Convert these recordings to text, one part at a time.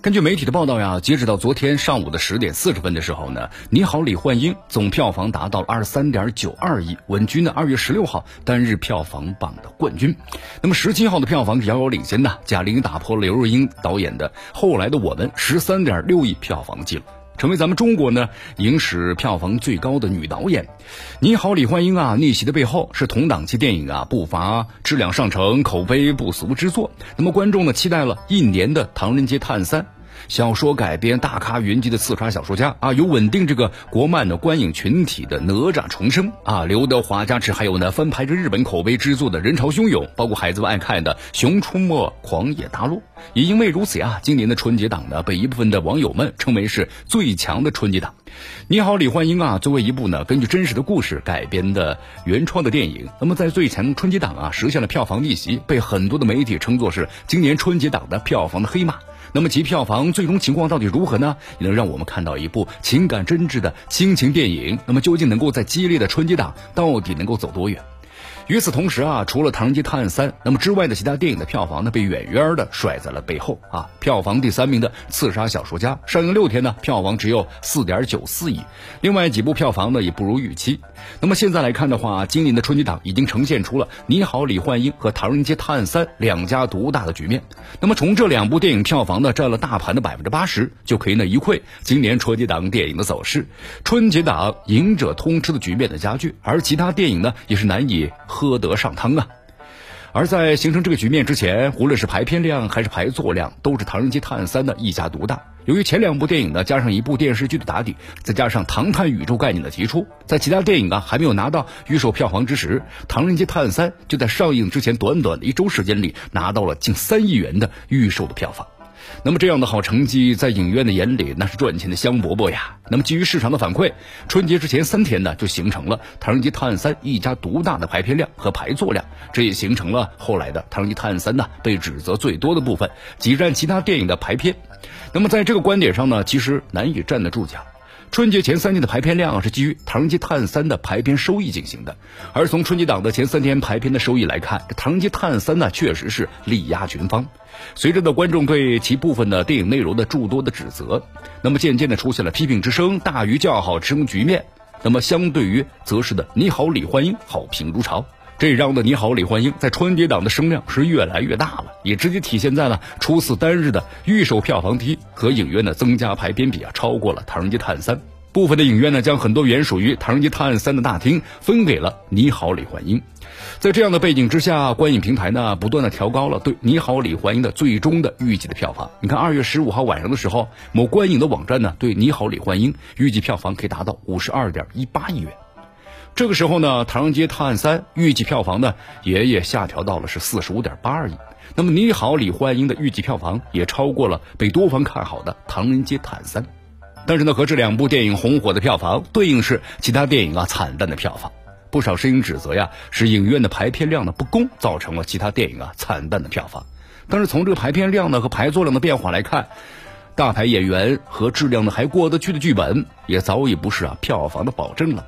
根据媒体的报道呀，截止到昨天上午的十点四十分的时候呢，《你好，李焕英》总票房达到了二十三点九二亿，稳居呢二月十六号单日票房榜的冠军。那么十七号的票房是遥遥领先的，贾玲打破了刘若英导演的《后来的我们》十三点六亿票房记录。成为咱们中国呢影史票房最高的女导演。你好，李焕英啊，逆袭的背后是同档期电影啊不乏质量上乘、口碑不俗之作。那么观众呢期待了一年的《唐人街探三》。小说改编大咖云集的刺杀小说家啊，有稳定这个国漫的观影群体的哪吒重生啊，刘德华加持，还有呢翻拍着日本口碑之作的人潮汹涌，包括孩子们爱看的《熊出没狂野大陆》。也因为如此呀，今年的春节档呢，被一部分的网友们称为是最强的春节档。你好，李焕英啊，作为一部呢根据真实的故事改编的原创的电影，那么在最强春节档啊实现了票房逆袭，被很多的媒体称作是今年春节档的票房的黑马。那么其票房最终情况到底如何呢？也能让我们看到一部情感真挚的亲情电影。那么究竟能够在激烈的春节档到底能够走多远？与此同时啊，除了《唐人街探案三》，那么之外的其他电影的票房呢，被远远的甩在了背后啊。票房第三名的《刺杀小说家》上映六天呢，票房只有四点九四亿。另外几部票房呢，也不如预期。那么现在来看的话，今年的春节档已经呈现出了《你好，李焕英》和《唐人街探案三》两家独大的局面。那么从这两部电影票房呢，占了大盘的百分之八十，就可以呢一窥今年春节档电影的走势。春节档赢者通吃的局面的加剧，而其他电影呢，也是难以。喝得上汤啊！而在形成这个局面之前，无论是排片量还是排座量，都是《唐人街探案三》的一家独大。由于前两部电影呢，加上一部电视剧的打底，再加上唐探宇宙概念的提出，在其他电影啊还没有拿到预售票房之时，《唐人街探案三》就在上映之前短短的一周时间里，拿到了近三亿元的预售的票房。那么这样的好成绩，在影院的眼里那是赚钱的香饽饽呀。那么基于市场的反馈，春节之前三天呢，就形成了《唐人街探案三》一家独大的排片量和排座量，这也形成了后来的《唐人街探案三》呢被指责最多的部分，挤占其他电影的排片。那么在这个观点上呢，其实难以站得住脚。春节前三天的排片量是基于《唐人街探案三》的排片收益进行的，而从春节档的前三天排片的收益来看，《唐人街探案三》呢确实是力压群芳。随着的观众对其部分的电影内容的诸多的指责，那么渐渐的出现了批评之声大于叫好之声局面。那么相对于则是的《你好，李焕英》好评如潮。这让的《你好，李焕英》在春节档的声量是越来越大了，也直接体现在了初次单日的预售票房低和影院的增加排片比啊，超过了《唐人街探案三》。部分的影院呢，将很多原属于《唐人街探案三》的大厅分给了《你好，李焕英》。在这样的背景之下，观影平台呢，不断的调高了对《你好，李焕英》的最终的预计的票房。你看，二月十五号晚上的时候，某观影的网站呢，对《你好，李焕英》预计票房可以达到五十二点一八亿元。这个时候呢，《唐人街探案三》预计票房呢，也也下调到了是四十五点八二亿。那么，《你好，李焕英》的预计票房也超过了被多方看好的《唐人街探案三》。但是呢，和这两部电影红火的票房对应是其他电影啊惨淡的票房。不少声音指责呀，是影院的排片量的不公，造成了其他电影啊惨淡的票房。但是从这个排片量呢和排座量的变化来看，大牌演员和质量呢还过得去的剧本，也早已不是啊票房的保证了。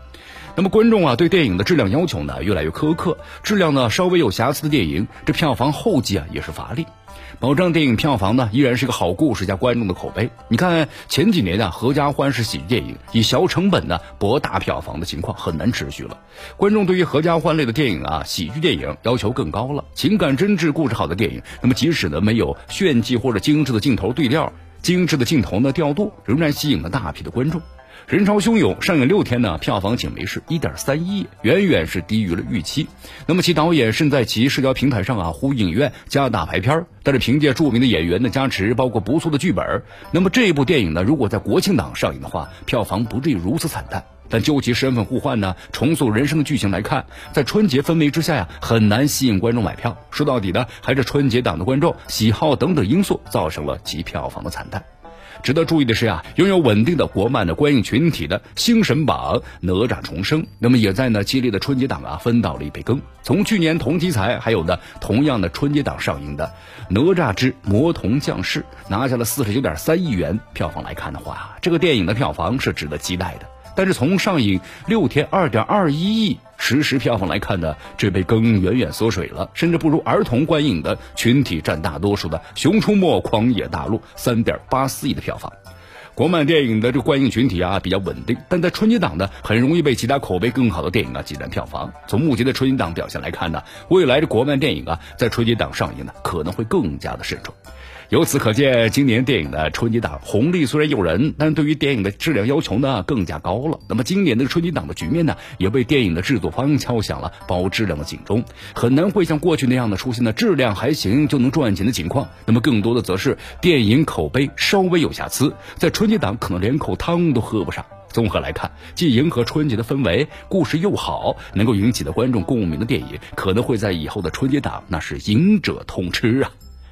那么观众啊，对电影的质量要求呢越来越苛刻，质量呢稍微有瑕疵的电影，这票房后继啊也是乏力。保障电影票房呢，依然是个好故事加观众的口碑。你看前几年啊，合家欢式喜剧电影以小成本呢博大票房的情况很难持续了。观众对于合家欢类的电影啊，喜剧电影要求更高了。情感真挚、故事好的电影，那么即使呢没有炫技或者精致的镜头对调、精致的镜头呢调度，仍然吸引了大批的观众。人潮汹涌，上映六天呢，票房仅为是一点三亿，远远是低于了预期。那么其导演甚在其社交平台上啊呼影院加大排片但是凭借著名的演员的加持，包括不错的剧本，那么这部电影呢，如果在国庆档上映的话，票房不至于如此惨淡。但究其身份互换呢，重塑人生的剧情来看，在春节氛围之下呀，很难吸引观众买票。说到底呢，还是春节档的观众喜好等等因素造成了其票房的惨淡。值得注意的是啊，拥有稳定的国漫的观影群体的《星神榜》《哪吒重生》，那么也在呢激烈的春节档啊分到了一杯羹。从去年同题材还有呢同样的春节档上映的《哪吒之魔童降世》，拿下了四十九点三亿元票房来看的话，这个电影的票房是值得期待的。但是从上映六天二点二一亿实时票房来看呢，这杯羹远远缩水了，甚至不如儿童观影的群体占大多数的《熊出没·狂野大陆》三点八四亿的票房。国漫电影的这个观影群体啊比较稳定，但在春节档呢，很容易被其他口碑更好的电影啊挤占票房。从目前的春节档表现来看呢，未来的国漫电影啊在春节档上映呢可能会更加的慎重。由此可见，今年电影的春节档红利虽然诱人，但是对于电影的质量要求呢更加高了。那么今年的春节档的局面呢，也为电影的制作方敲响了保质量的警钟，很难会像过去那样的出现的质量还行就能赚钱的情况。那么更多的则是电影口碑稍微有瑕疵，在春节档可能连口汤都喝不上。综合来看，既迎合春节的氛围，故事又好，能够引起的观众共鸣的电影，可能会在以后的春节档那是赢者通吃啊。